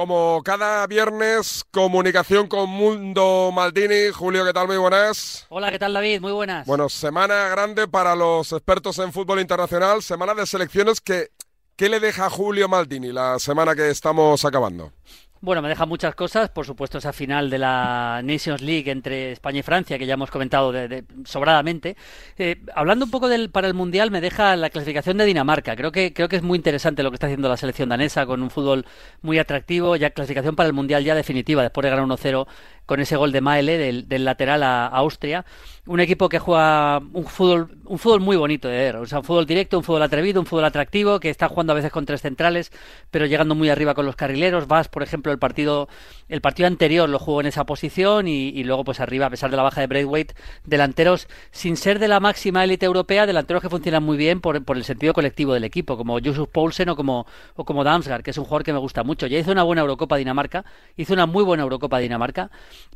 Como cada viernes, comunicación con Mundo Maldini. Julio, ¿qué tal? Muy buenas. Hola, ¿qué tal David? Muy buenas. Bueno, semana grande para los expertos en fútbol internacional, semana de selecciones que... ¿Qué le deja a Julio Maldini la semana que estamos acabando? Bueno, me deja muchas cosas. Por supuesto, esa final de la Nations League entre España y Francia, que ya hemos comentado de, sobradamente. Eh, hablando un poco del, para el Mundial, me deja la clasificación de Dinamarca. Creo que, creo que es muy interesante lo que está haciendo la selección danesa, con un fútbol muy atractivo. Ya clasificación para el Mundial ya definitiva, después de ganar 1-0 con ese gol de Maele del, lateral a, Austria. Un equipo que juega un fútbol, un fútbol muy bonito de ver. Un fútbol directo, un fútbol atrevido, un fútbol atractivo, que está jugando a veces con tres centrales, pero llegando muy arriba con los carrileros. Vas, por ejemplo, el partido, el partido anterior lo jugó en esa posición y, luego pues arriba, a pesar de la baja de Braithwaite, delanteros sin ser de la máxima élite europea, delanteros que funcionan muy bien por, el sentido colectivo del equipo, como Josef Poulsen o como, o como Damsgaard, que es un jugador que me gusta mucho. Ya hizo una buena Eurocopa Dinamarca, hizo una muy buena Eurocopa Dinamarca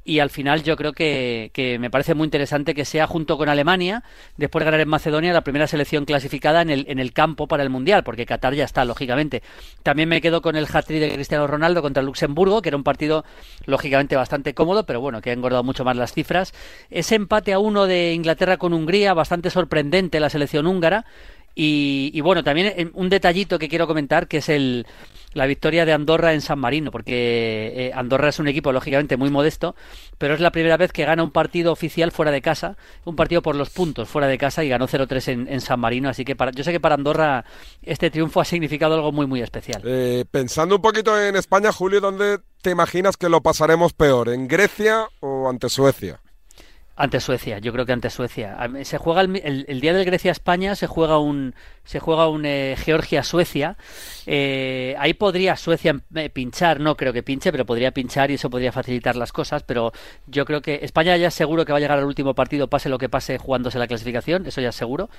y al final yo creo que, me parece muy interesante que sea junto con Alemania, después de ganar en Macedonia, la primera selección clasificada en el, en el campo para el Mundial, porque Qatar ya está, lógicamente. También me quedo con el hat-trick de Cristiano Ronaldo contra Luxemburgo, que era un partido lógicamente bastante cómodo, pero bueno, que ha engordado mucho más las cifras. Ese empate a uno de Inglaterra con Hungría, bastante sorprendente la selección húngara. Y, y bueno, también un detallito que quiero comentar, que es el, la victoria de Andorra en San Marino, porque eh, Andorra es un equipo lógicamente muy modesto, pero es la primera vez que gana un partido oficial fuera de casa, un partido por los puntos fuera de casa y ganó 0-3 en, San Marino, así que para, yo sé que para Andorra este triunfo ha significado algo muy muy especial. Eh, pensando un poquito en España, Julio, ¿dónde te imaginas que lo pasaremos peor? ¿En Grecia o ante Suecia? Ante Suecia, yo creo que ante Suecia. Se juega el, día del Grecia-España, se juega un se juega un eh, Georgia-Suecia. Eh, ahí podría Suecia eh, pinchar, no creo que pinche, pero podría pinchar y eso podría facilitar las cosas. Pero yo creo que España ya seguro que va a llegar al último partido, pase lo que pase, jugándose la clasificación, eso ya seguro.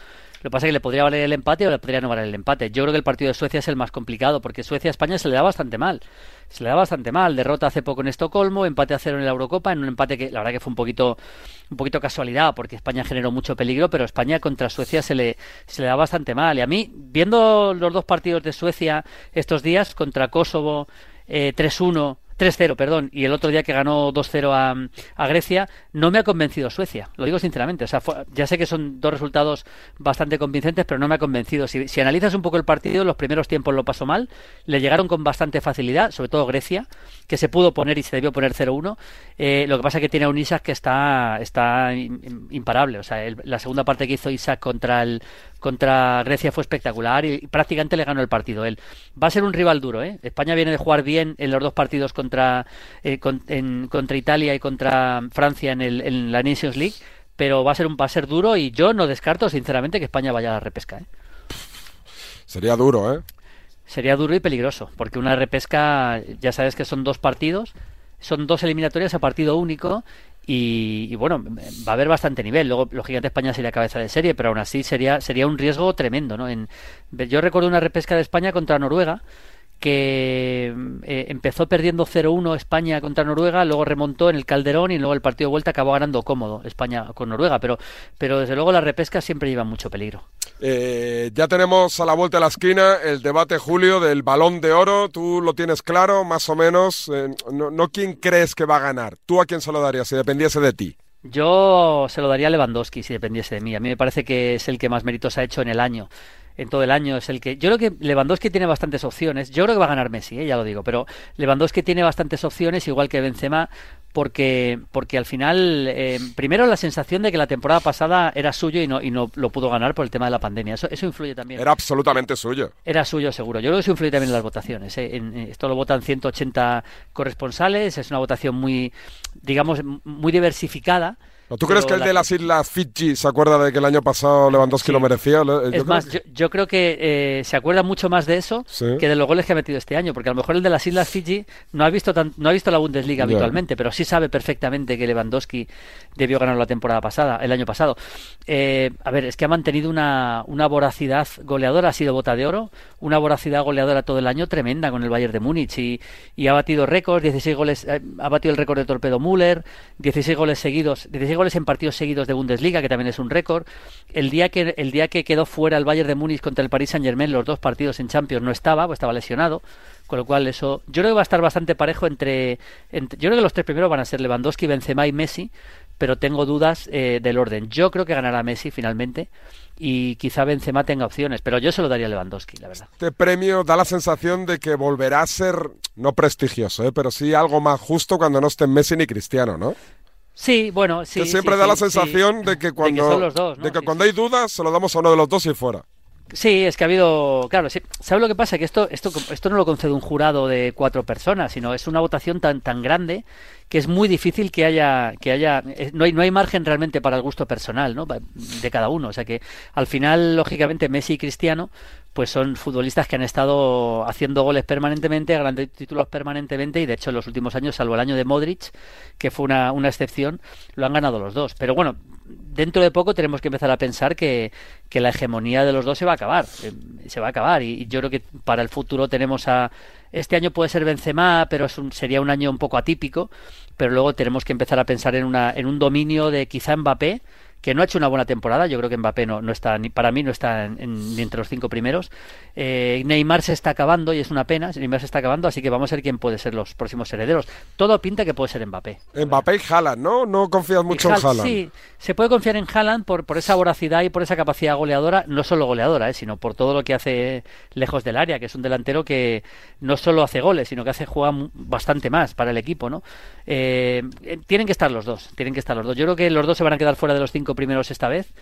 Lo que pasa es que le podría valer el empate o le podría no valer el empate. Yo creo que el partido de Suecia es el más complicado, porque Suecia-España se le da bastante mal. Se le da bastante mal. Derrota hace poco en Estocolmo, empate a cero en la Eurocopa, en un empate que la verdad que fue un poquito, un poquito casualidad, porque España generó mucho peligro, pero España contra Suecia se le, da bastante mal. Y a mí, viendo los dos partidos de Suecia estos días, contra Kosovo, eh, 3-1 3-0, perdón, y el otro día que ganó 2-0 a, Grecia, no me ha convencido Suecia, lo digo sinceramente. O sea, ya sé que son dos resultados bastante convincentes, pero no me ha convencido. Si, analizas un poco el partido, los primeros tiempos lo pasó mal, le llegaron con bastante facilidad, sobre todo Grecia, que se pudo poner y se debió poner 0-1. Eh, lo que pasa es que tiene a un Isaac que está, está imparable. O sea, la segunda parte que hizo Isaac contra el, contra Grecia fue espectacular y, prácticamente le ganó el partido él. Va a ser un rival duro, ¿eh? España viene de jugar bien en los dos partidos contra, eh, contra Italia y contra Francia en, el, en la Nations League, pero va a ser un va a ser duro y yo no descarto sinceramente que España vaya a la repesca. ¿eh? Sería duro, ¿eh? Sería duro y peligroso, porque una repesca, ya sabes que son dos partidos, son dos eliminatorias a partido único y, bueno, va a haber bastante nivel. Luego, lógicamente, España sería cabeza de serie, pero aún así sería, sería un riesgo tremendo. ¿no? En, yo recuerdo una repesca de España contra Noruega que eh, empezó perdiendo 0-1 España contra Noruega, luego remontó en el Calderón y luego el partido de vuelta acabó ganando cómodo España con Noruega, pero, pero desde luego la repesca siempre lleva mucho peligro. Eh, ya tenemos a la vuelta de la esquina el debate, Julio, del balón de oro. ¿Tú lo tienes claro, más o menos? Eh, no, no quién crees que va a ganar. ¿Tú a quién se lo darías si dependiese de ti? Yo se lo daría a Lewandowski si dependiese de mí. A mí me parece que es el que más méritos ha hecho en el año en todo el año es el que yo creo que Lewandowski tiene bastantes opciones yo creo que va a ganar Messi ¿eh? ya lo digo pero Lewandowski tiene bastantes opciones igual que Benzema porque porque al final eh, primero la sensación de que la temporada pasada era suyo y no y no lo pudo ganar por el tema de la pandemia eso eso influye también era absolutamente suyo era suyo seguro yo creo que eso influye también en las votaciones ¿eh? en, esto lo votan 180 corresponsales es una votación muy digamos muy diversificada ¿Tú crees que el de las Islas Fiji se acuerda de que el año pasado Lewandowski lo merecía? es más, yo, creo que eh, se acuerda mucho más de eso que de los goles que ha metido este año, porque a lo mejor el de las Islas Fiji no ha visto no ha visto la Bundesliga habitualmente, pero sí sabe perfectamente que Lewandowski debió ganar la temporada pasada, el año pasado. Eh, a ver, es que ha mantenido una, una voracidad goleadora, ha sido bota de oro, una voracidad goleadora todo el año tremenda con el Bayern de Múnich y, y ha batido récords, 16 goles, eh, ha batido el récord de Torpedo Müller, 16 goles seguidos, 16 16 goles en partidos seguidos de Bundesliga, que también es un récord. El día que el día que quedó fuera el Bayern de Múnich contra el Paris Saint-Germain, los dos partidos en Champions no estaba, pues estaba lesionado. Con lo cual eso, yo creo que va a estar bastante parejo entre, entre yo creo que los tres primeros van a ser Lewandowski, Benzema y Messi, pero tengo dudas eh, del orden. Yo creo que ganará Messi finalmente y quizá Benzema tenga opciones, pero yo se lo daría a Lewandowski, la verdad. Este premio da la sensación de que volverá a ser, no prestigioso, ¿eh? pero sí algo más justo cuando no estén Messi ni Cristiano, ¿no? Sí, bueno, sí. Que siempre da la sensación de que cuando, de que, cuando hay dudas se lo damos a uno de los dos y fuera. Sí, es que ha habido, claro, ¿sabes lo que pasa? Que esto, esto, esto no lo concede un jurado de cuatro personas, sino es una votación tan, tan grande que es muy difícil que haya, que haya, eh, no hay, no hay margen realmente para el gusto personal, ¿no? De cada uno, o sea que al final, lógicamente, Messi y Cristiano, pues son futbolistas que han estado haciendo goles permanentemente, ganando títulos permanentemente y de hecho en los últimos años, salvo el año de Modric, que fue una, una excepción, lo han ganado los dos. Pero bueno, dentro de poco tenemos que empezar a pensar que, que la hegemonía de los dos se va a acabar. Eh, se va a acabar. Y, yo creo que para el futuro tenemos a. Este año puede ser Benzema, pero es un, sería un año un poco atípico. Pero luego tenemos que empezar a pensar en, una, en un dominio de quizá Mbappé que no ha hecho una buena temporada. Yo creo que Mbappé no, no está, ni para mí no está ni entre los cinco primeros. Eh, Neymar se está acabando y es una pena. Neymar se está acabando, así que vamos a ver quién puede ser los próximos herederos. Todo pinta que puede ser Mbappé. Mbappé y Haaland, ¿no? No confías mucho en Haaland. Sí, se puede confiar en Haaland por, por esa voracidad y por esa capacidad goleadora, no solo goleadora, eh, sino por todo lo que hace lejos del área, que es un delantero que no solo hace goles, sino que hace juega bastante más para el equipo, ¿no? Eh, tienen que estar los dos, tienen que estar los dos. Yo creo que los dos se van a quedar fuera de los cinco primeros esta vez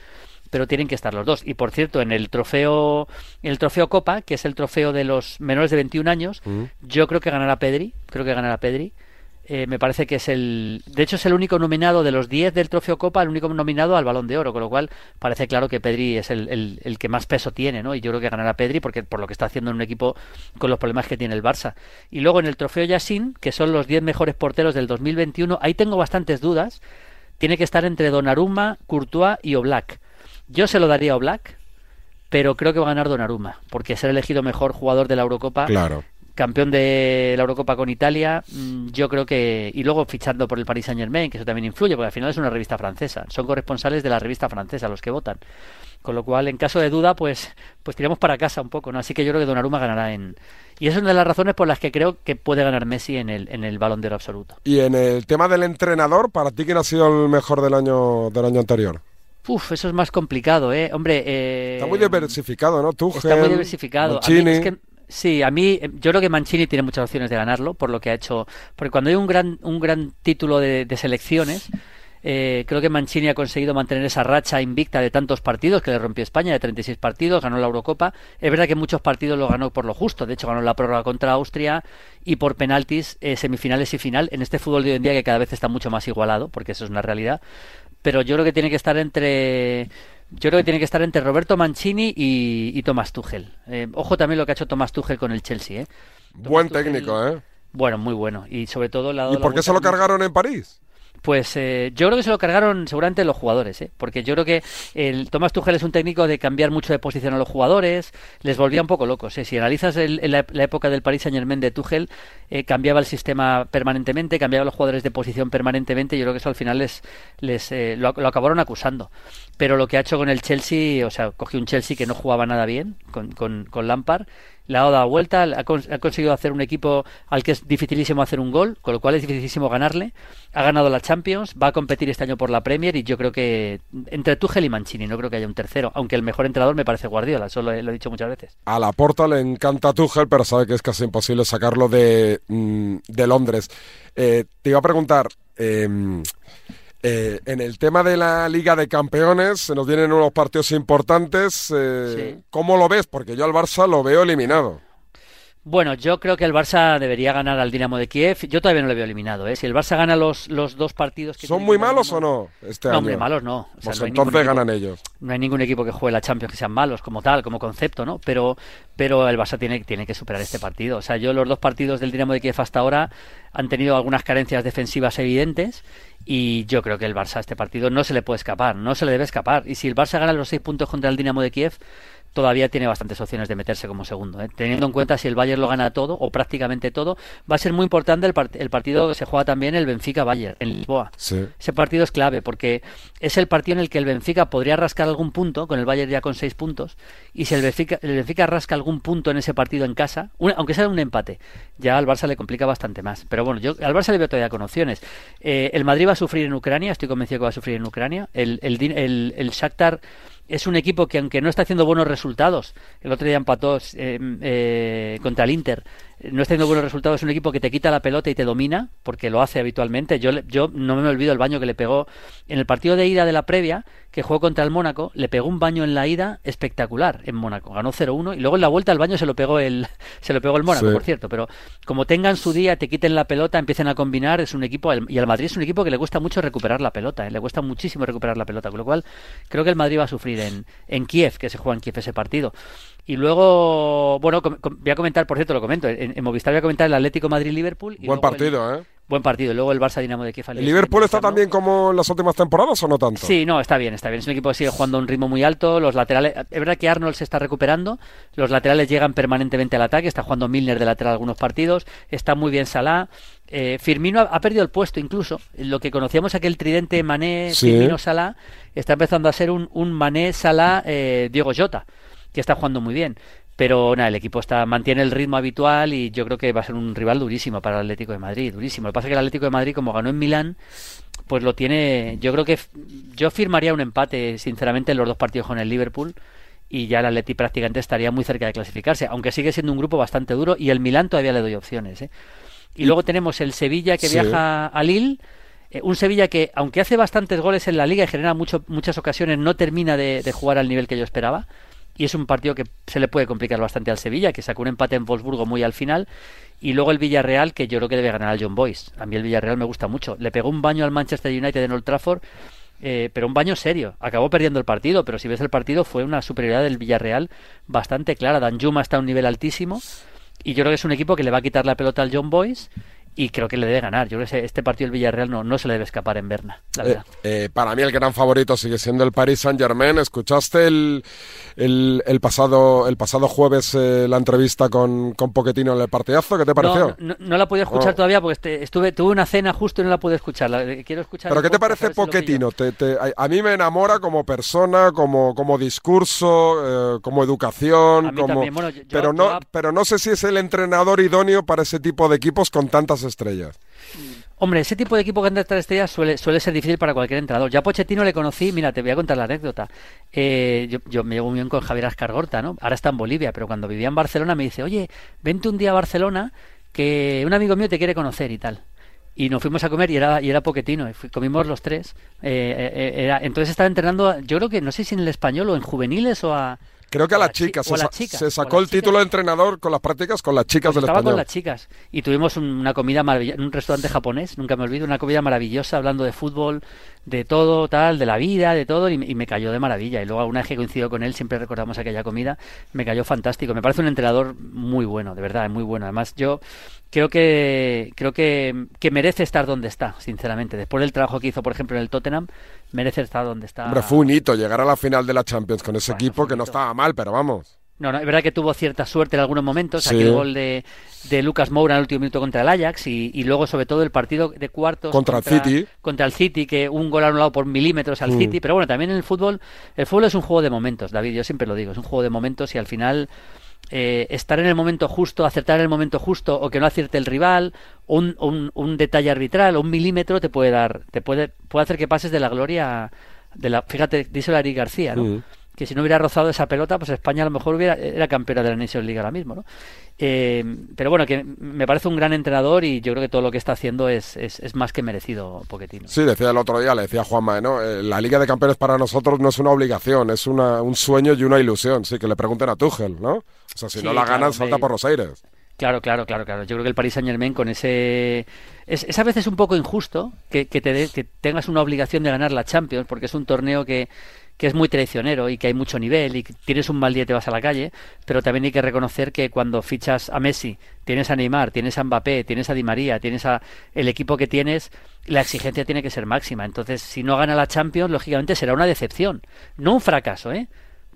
pero tienen que estar los dos. Y por cierto, en el trofeo, el trofeo Copa, que es el trofeo de los menores de 21 años, mm. yo creo que ganará Pedri, creo que ganará Pedri. Eh, me parece que es el. De hecho, es el único nominado de los 10 del Trofeo Copa, el único nominado al Balón de Oro, con lo cual parece claro que Pedri es el, el, que más peso tiene, ¿no? Y yo creo que ganará Pedri porque por lo que está haciendo en un equipo con los problemas que tiene el Barça. Y luego en el Trofeo Yassin, que son los 10 mejores porteros del 2021, ahí tengo bastantes dudas tiene que estar entre Donnarumma, Courtois y Oblak. Yo se lo daría a Oblak, pero creo que va a ganar Donnarumma, porque ser elegido mejor jugador de la Eurocopa, claro. campeón de la Eurocopa con Italia, mm, yo creo que y luego fichando por el Paris Saint Germain, que eso también influye, porque al final es una revista francesa, son corresponsales de la revista francesa los que votan. Con lo cual, en caso de duda, pues, pues tiramos para casa un poco, ¿no? Así que yo creo que Donnarumma ganará en... Y esa es una de las razones por las que creo que puede ganar Messi en el, en el Balón de Oro absoluto. Y en el tema del entrenador, ¿para ti quién ha sido el mejor del año, del año anterior? Uf, eso es más complicado, ¿eh? Hombre... Eh... Está muy diversificado, ¿no? Tú, Está muy diversificado. es que, sí, a mí yo creo que Mancini tiene muchas opciones de ganarlo por lo que ha hecho... Porque cuando hay un gran, un gran título de, de selecciones eh, creo que Mancini ha conseguido mantener esa racha invicta de tantos partidos que le rompió España, de 36 partidos, ganó la Eurocopa. Es verdad que muchos partidos lo ganó por lo justo, de hecho ganó la prórroga contra Austria y por penaltis, eh, semifinales y final, en este fútbol de hoy en día que cada vez está mucho más igualado, porque eso es una realidad. Pero yo creo que tiene que estar entre... Yo creo que tiene que estar entre Roberto Mancini y, y Tomás Tuchel. Eh, ojo también lo que ha hecho Tomás Tuchel con el Chelsea. ¿eh? Buen técnico, ¿eh? Bueno, muy bueno. Y sobre todo... La, ¿Y por qué se lo cargaron en París? Pues eh, yo creo que se lo cargaron seguramente los jugadores, ¿eh? porque yo creo que el Tomás Tuchel es un técnico de cambiar mucho de posición a los jugadores, les volvía un poco locos. ¿eh? Si analizas la, época del Paris Saint Germain de Tuchel, eh, cambiaba el sistema permanentemente, cambiaba los jugadores de posición permanentemente, yo creo que eso al final les, les eh, lo, acabaron acusando. Pero lo que ha hecho con el Chelsea, o sea, cogió un Chelsea que no jugaba nada bien con, con, con Lampard le ha dado vuelta, ha, conseguido hacer un equipo al que es dificilísimo hacer un gol, con lo cual es dificilísimo ganarle. Ha ganado la Champions, va a competir este año por la Premier y yo creo que entre Tuchel y Mancini, no creo que haya un tercero, aunque el mejor entrenador me parece Guardiola, eso lo he, dicho muchas veces. A la Porta le encanta Tuchel, pero sabe que es casi imposible sacarlo de, mm, de Londres. Eh, te iba a preguntar, eh, eh, en el tema de la Liga de Campeones, se nos vienen unos partidos importantes. Eh, ¿Cómo lo ves? Porque yo al Barça lo veo eliminado. Bueno, yo creo que el Barça debería ganar al Dinamo de Kiev. Yo todavía no lo veo eliminado. ¿eh? Si el Barça gana los, los dos partidos que ¿Son muy malos o no este no, Hombre, malos no. pues entonces ganan ellos. No hay ningún equipo que juegue la Champions que sean malos como tal, como concepto, ¿no? Pero, pero el Barça tiene, tiene que superar este partido. O sea, yo los dos partidos del Dinamo de Kiev hasta ahora han tenido algunas carencias defensivas evidentes y yo creo que el Barça este partido no se le puede escapar, no se le debe escapar. Y si el Barça gana los seis puntos contra el Dinamo de Kiev, todavía tiene bastantes opciones de meterse como segundo. ¿eh? Teniendo en cuenta si el Bayern lo gana todo o prácticamente todo, va a ser muy importante el, el partido que se juega también el Benfica-Bayern en Lisboa. Ese partido es clave porque es el partido en el que el Benfica podría rascar algún punto, con el Bayern ya con seis puntos, y si el Benfica, el Benfica rasca algún punto en ese partido en casa, aunque sea un empate, ya al Barça le complica bastante más. Pero bueno, yo al Barça le veo todavía con opciones. Eh, el Madrid va a sufrir en Ucrania, estoy convencido que va a sufrir en Ucrania. El, el, el, el Shakhtar es un equipo que aunque no está haciendo buenos resultados, el otro día empató eh, eh, contra el Inter, no está haciendo buenos resultados, es un equipo que te quita la pelota y te domina, porque lo hace habitualmente. Yo, yo no me olvido el baño que le pegó en el partido de ida de la previa, que jugó contra el Mónaco, le pegó un baño en la ida espectacular en Mónaco, ganó 0-1 y luego en la vuelta al baño se lo pegó el se lo pegó el Mónaco, por cierto, pero como tengan su día, te quiten la pelota, empiecen a combinar, es un equipo y al Madrid es un equipo que le cuesta mucho recuperar la pelota, ¿eh? le cuesta muchísimo recuperar la pelota, con lo cual creo que el Madrid va a sufrir en en Kiev, que se juega en Kiev ese partido. Y luego, bueno, voy a comentar, por cierto, lo comento, en, Movistar voy a comentar el Atlético Madrid-Liverpool. Buen partido, ¿eh? Buen partido. Y luego el Barça Dinamo de Kiev. ¿El Liverpool está también como en las últimas temporadas o no tanto? Sí, no, está bien, está bien. Es un equipo que sigue jugando a un ritmo muy alto. Los laterales, es verdad que Arnold se está recuperando. Los laterales llegan permanentemente al ataque. Está jugando Milner de lateral algunos partidos. Está muy bien Salah. Eh, Firmino ha, perdido el puesto incluso. Lo que conocíamos aquel tridente Mané, Firmino, Salah, está empezando a ser un, un Mané, Salah, eh, Diego Jota, que está jugando muy bien. Pero nada, el equipo está mantiene el ritmo habitual y yo creo que va a ser un rival durísimo para el Atlético de Madrid, durísimo. Lo que pasa es que el Atlético de Madrid, como ganó en Milán, pues lo tiene. Yo creo que yo firmaría un empate, sinceramente, en los dos partidos con el Liverpool y ya el Atlético prácticamente estaría muy cerca de clasificarse, aunque sigue siendo un grupo bastante duro y el Milán todavía le doy opciones. ¿eh? Y, luego tenemos el Sevilla que viaja a Lille. Eh, un Sevilla que, aunque hace bastantes goles en la liga y genera mucho, muchas ocasiones, no termina de jugar al nivel que yo esperaba y es un partido que se le puede complicar bastante al Sevilla, que sacó un empate en Wolfsburgo muy al final, y luego el Villarreal, que yo creo que debe ganar al John Boyce. A mí el Villarreal me gusta mucho. Le pegó un baño al Manchester United en Old Trafford, eh, pero un baño serio. Acabó perdiendo el partido, pero si ves el partido fue una superioridad del Villarreal bastante clara. Dan Juma está a un nivel altísimo, y yo creo que es un equipo que le va a quitar la pelota al John Boyce y creo que le debe ganar. Yo creo que este partido del Villarreal no, no se le debe escapar en Berna, la verdad. Eh, para mí el gran favorito sigue siendo el Paris Saint Germain. ¿Escuchaste el, el, pasado, el pasado jueves eh, la entrevista con, con Poquetino en el partidazo? ¿Qué te pareció? No, no, la pude escuchar oh. todavía porque estuve, tuve una cena justo y no la pude escuchar. quiero escuchar ¿Pero qué te parece Poquetino? Te, a, mí me enamora como persona, como, como discurso, eh, como educación. como, pero, no, pero no sé si es el entrenador idóneo para ese tipo de equipos con tantas estrellas. Hombre, ese tipo de equipo que anda estas estrellas suele, suele ser difícil para cualquier entrenador. Ya Pochettino le conocí, mira, te voy a contar la anécdota. Eh, yo, yo, me llevo muy bien con Javier Ascargorta, ¿no? Ahora está en Bolivia, pero cuando vivía en Barcelona me dice, oye, vente un día a Barcelona que un amigo mío te quiere conocer y tal. Y nos fuimos a comer y era, y era Poquetino, y comimos los tres. Eh, eh, era, entonces estaba entrenando, yo creo que no sé si en el español o en juveniles o a, Creo que a las chicas. Se, sacó el título de entrenador con las prácticas con las chicas pues del estaba con las chicas. Y tuvimos una comida maravillosa un restaurante japonés, nunca me olvido, una comida maravillosa hablando de fútbol, de todo, tal, de la vida, de todo, y, me cayó de maravilla. Y luego, una vez que coincido con él, siempre recordamos aquella comida, me cayó fantástico. Me parece un entrenador muy bueno, de verdad, muy bueno. Además, yo creo que creo que, que merece estar donde está, sinceramente. Después del trabajo que hizo, por ejemplo, en el Tottenham, merece estar donde está. Hombre, fue un hito llegar a la final de la Champions con ese equipo que no estaba mal, pero vamos. No, no, es verdad que tuvo cierta suerte en algunos momentos. Aquí el gol de, de Lucas Moura en el último minuto contra el Ajax y, y, luego, sobre todo, el partido de cuartos contra, el City. Contra el City, que un gol anulado por milímetros al mm. City. Pero bueno, también en el fútbol, el fútbol es un juego de momentos, David. Yo siempre lo digo, es un juego de momentos y al final. Eh, estar en el momento justo, acertar en el momento justo o que no acierte el rival, un, un, un detalle arbitral, un milímetro te puede dar, te puede, puede hacer que pases de la gloria de la, fíjate, dice Larry García, ¿no? Mm. Que si no hubiera rozado esa pelota, pues España a lo mejor hubiera, era campeona de la Nations League ahora mismo, ¿no? Eh, pero bueno, que me parece un gran entrenador y yo creo que todo lo que está haciendo es, es, más que merecido Poquetino. Sí, decía el otro día, le decía Juanma, ¿no? Eh, la Liga de Campeones para nosotros no es una obligación, es una, un sueño y una ilusión. Sí, que le pregunten a Tuchel, ¿no? O sea, si no la ganan, salta por los aires. Claro, claro, claro, claro. Yo creo que el Paris Saint Germain con ese... Es, a veces un poco injusto que, que, te que tengas una obligación de ganar la Champions, porque es un torneo que, que es muy traicionero y que hay mucho nivel y tienes un mal día y te vas a la calle, pero también hay que reconocer que cuando fichas a Messi, tienes a Neymar, tienes a Mbappé, tienes a Di María, tienes a el equipo que tienes, la exigencia tiene que ser máxima. Entonces, si no gana la Champions, lógicamente será una decepción, no un fracaso, ¿eh?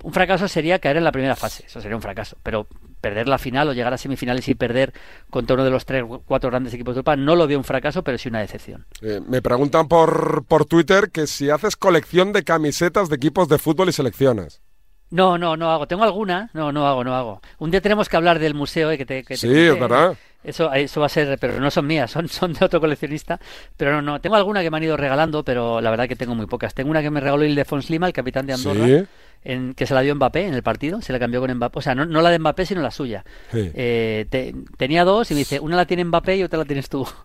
un fracaso sería caer en la primera fase, eso sería un fracaso, pero perder la final o llegar a semifinales y perder contra uno de los tres cuatro grandes equipos de Europa no lo veo un fracaso, pero sí una decepción. Eh, me preguntan por, por Twitter que si haces colección de camisetas de equipos de fútbol y selecciones. No, no, no hago. Tengo alguna. No, no hago, no hago. Un día tenemos que hablar del museo. Eh, que te, que sí, es verdad. Eso, eso va a ser, pero no son mías, son, son de otro coleccionista. Pero no, no. Tengo alguna que me han ido regalando, pero la verdad que tengo muy pocas. Tengo una que me regaló Ildefons Lima, el capitán de Andorra. ¿Sí? en, que se la dio Mbappé en el partido, se la cambió con Mbappé, o sea, no, no la de Mbappé, sino la suya. Eh, tenía dos y me dice, una la tiene Mbappé y otra la tienes tú.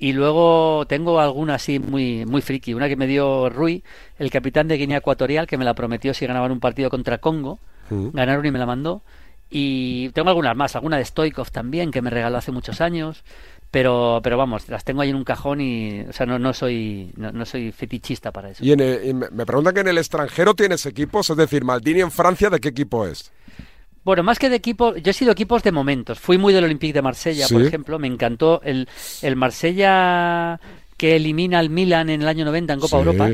Y luego tengo alguna así muy, muy friki, una que me dio Rui, el capitán de Guinea Ecuatorial, que me la prometió si ganaban un partido contra Congo, ganaron y me la mandó. Y tengo algunas más, alguna de Stoikov también, que me regaló hace muchos años pero pero vamos las tengo ahí en un cajón y o sea no, no soy no, soy fetichista para eso y, me preguntan que en el extranjero tienes equipos es decir Maldini en Francia de qué equipo es bueno, más que de equipo, yo he sido equipos de momentos. Fui muy del Olympique de Marsella, por ejemplo. Me encantó el, el Marsella que elimina al Milan en el año 90 en Copa Europa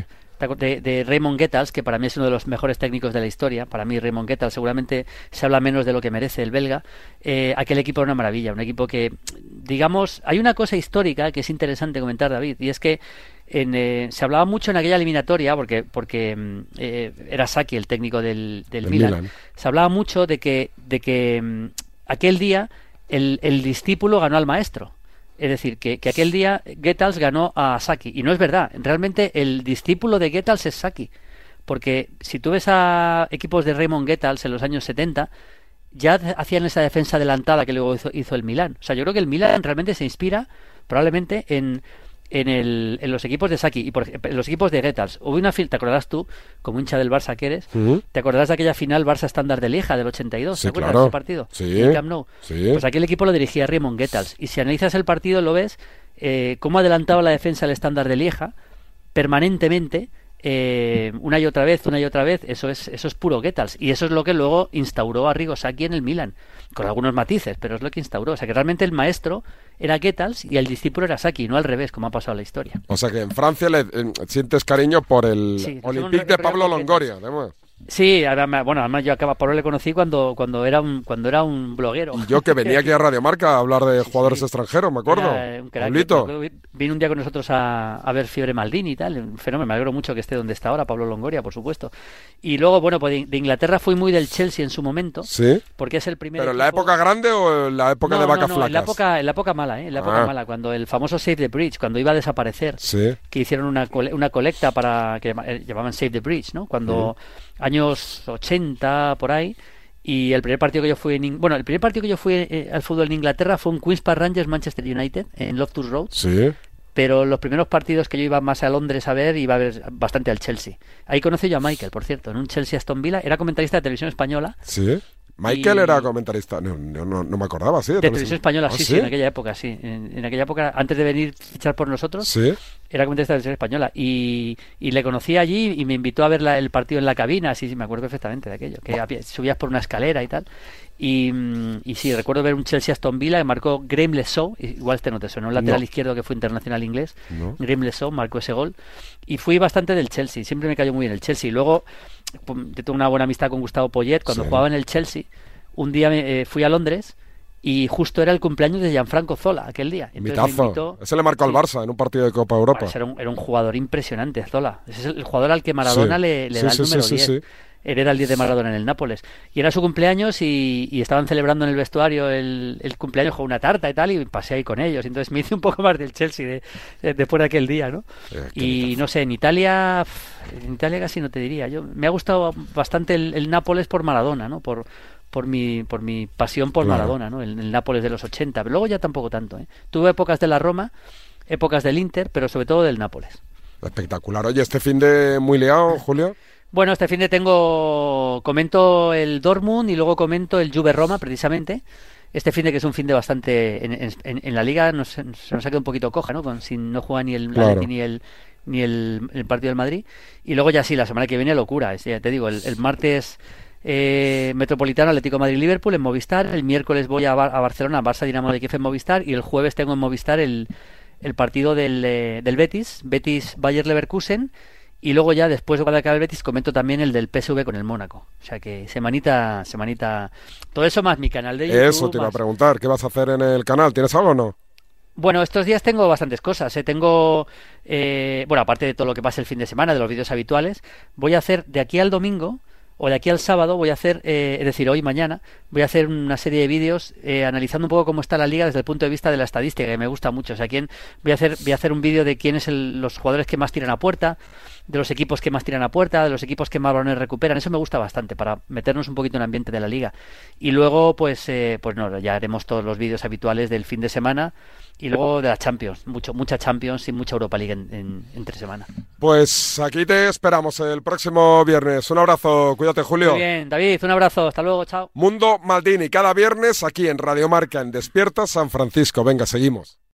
de, de, Raymond Goethals, que para mí es uno de los mejores técnicos de la historia. Para mí, Raymond Goethals seguramente se habla menos de lo que merece el belga. Eh, aquel equipo era una maravilla, un equipo que, digamos, hay una cosa histórica que es interesante comentar, David, y es que en, eh, se hablaba mucho en aquella eliminatoria, porque, porque mm, eh, era Saki el técnico del, del Milan, se hablaba mucho de que, de que mm, aquel día el, el discípulo ganó al maestro. Es decir, que, aquel día Goethals ganó a Saki. Y no es verdad. Realmente el discípulo de Goethals es Saki. Porque si tú ves a equipos de Raymond Goethals en los años 70, ya hacían esa defensa adelantada que luego hizo, hizo el Milan. O sea, yo creo que el Milan realmente se inspira probablemente en, en, el, en los equipos de Saki y por, en los equipos de Getals. Hubo una final, ¿te acordarás tú, como hincha del Barça que eres? ¿Te acordarás de aquella final Barça estándar de Lieja del 82? ¿Te acuerdas de ese partido? Sí. Pues aquí el equipo lo dirigía Raymond Getals. Y si analizas el partido lo ves eh, cómo adelantaba la defensa el estándar de Lieja permanentemente eh, una y otra vez, una y otra vez, eso es, eso es puro Getals. Y eso es lo que luego instauró a Rigosaki en el Milan, con algunos matices, pero es lo que instauró. O sea que realmente el maestro era Getals y el discípulo era Saki, no al revés, como ha pasado en la historia. O sea que en Francia le sientes cariño por el Olympique de Pablo Longoria, además. Sí, bueno, además yo a Pablo le conocí cuando, cuando, era un, cuando era un bloguero. Y yo que venía aquí a Radio Marca a hablar de jugadores extranjeros, me acuerdo. un Vino un día con nosotros a, a, ver Fiebre Maldini y tal, un fenómeno. Me alegro mucho que esté donde está ahora, Pablo Longoria, por supuesto. Y luego, bueno, pues de, Inglaterra fui muy del Chelsea en su momento. Sí. Porque es el primer. ¿Pero en la época grande o en la época de vacas flacas? En la época, en la época mala, ¿eh? En la época ah. mala, cuando el famoso Save the Bridge, cuando iba a desaparecer. Sí. Que hicieron una, una colecta para. que llamaban Save the Bridge, ¿no? Cuando años 80 por ahí y el primer partido que yo fui en bueno el primer partido que yo fui eh, al fútbol en Inglaterra fue un Queens Park Rangers Manchester United en Loftus Road. Sí. Pero los primeros partidos que yo iba más a Londres a ver iba a ver bastante al Chelsea. Ahí conocí yo a Michael por cierto en un Chelsea Aston Villa. Era comentarista de televisión española. Sí. Michael era comentarista, no, no, no, me acordaba, sí. De, televisión. española, ¿Ah, sí, sí, en aquella época, sí. En, aquella época, antes de venir a fichar por nosotros, ¿Sí? Era comentarista de televisión española. Y, y, le conocí allí y me invitó a ver el partido en la cabina, sí, sí, me acuerdo perfectamente de aquello. Que subías por una escalera y tal. Y, y sí, recuerdo ver un Chelsea Aston Villa que marcó Graham Lesau, igual este no te suena, un lateral izquierdo que fue internacional inglés. No. Graham marcó ese gol. Y fui bastante del Chelsea, siempre me cayó muy bien el Chelsea. Luego, pues, tuve una buena amistad con Gustavo Poyet cuando jugaba en el Chelsea un día eh, fui a Londres y justo era el cumpleaños de Gianfranco Zola aquel día. Entonces Ese le marcó al Barça en un partido de Copa Europa. Era un, era un, jugador impresionante, Zola. es el jugador al que Maradona le, da el número 10 hereda el 10 de Maradona en el Nápoles. Y era su cumpleaños y, estaban celebrando en el vestuario el, cumpleaños con una tarta y tal, y pasé ahí con ellos. Entonces me hice un poco más del Chelsea de, después de aquel día, ¿no? Eh, y no sé, en Italia, en Italia casi no te diría. Yo Me ha gustado bastante el, Nápoles por Maradona, ¿no? Por, por mi, por mi pasión por Maradona, ¿no? El, el, Nápoles de los 80. Pero luego ya tampoco tanto, ¿eh? Tuve épocas de la Roma, épocas del Inter, pero sobre todo del Nápoles. Espectacular. Oye, este fin de muy liado, Julio. Bueno, este fin de tengo, comento el Dortmund y luego comento el Juve Roma, precisamente. Este fin de que es un fin de bastante, en, en, la liga nos, se nos ha quedado un poquito coja, ¿no? Con, si no juega ni el ni el ni el, partido del Madrid. Y luego ya sí, la semana que viene locura. ya te digo, el, martes eh, Metropolitano, Atlético Madrid-Liverpool en Movistar. El miércoles voy a, a Barcelona, Barça Dinamo de Kiev en Movistar. Y el jueves tengo en Movistar el, el partido del, eh, del Betis, Betis-Bayer Leverkusen Y luego ya después de acabe el Betis comento también el del PSV con el Mónaco. O sea que semanita, semanita... Todo eso más mi canal de YouTube. Eso te iba a preguntar. ¿Qué vas a hacer en el canal? ¿Tienes algo o no? Bueno, estos días tengo bastantes cosas. ¿eh? Tengo, eh, bueno, aparte de todo lo que pasa el fin de semana, de los vídeos habituales, voy a hacer de aquí al domingo o de aquí al sábado voy a hacer, eh, es decir, hoy mañana, voy a hacer una serie de vídeos eh, analizando un poco cómo está la liga desde el punto de vista de la estadística, que me gusta mucho. O sea, quién, voy a hacer, voy a hacer un vídeo de quiénes son los jugadores que más tiran a puerta, de los equipos que más tiran a puerta, de los equipos que más balones recuperan. Eso me gusta bastante para meternos un poquito en el ambiente de la liga. Y luego, pues, eh, pues no, ya haremos todos los vídeos habituales del fin de semana y luego de la Champions, mucho, mucha Champions y mucha Europa League en, entre semana. Pues aquí te esperamos el próximo viernes. Un abrazo, cuídate Julio. Muy bien, David, un abrazo, hasta luego, chao. Mundo Maldini, cada viernes aquí en Radio Marca en Despierta San Francisco. Venga, seguimos.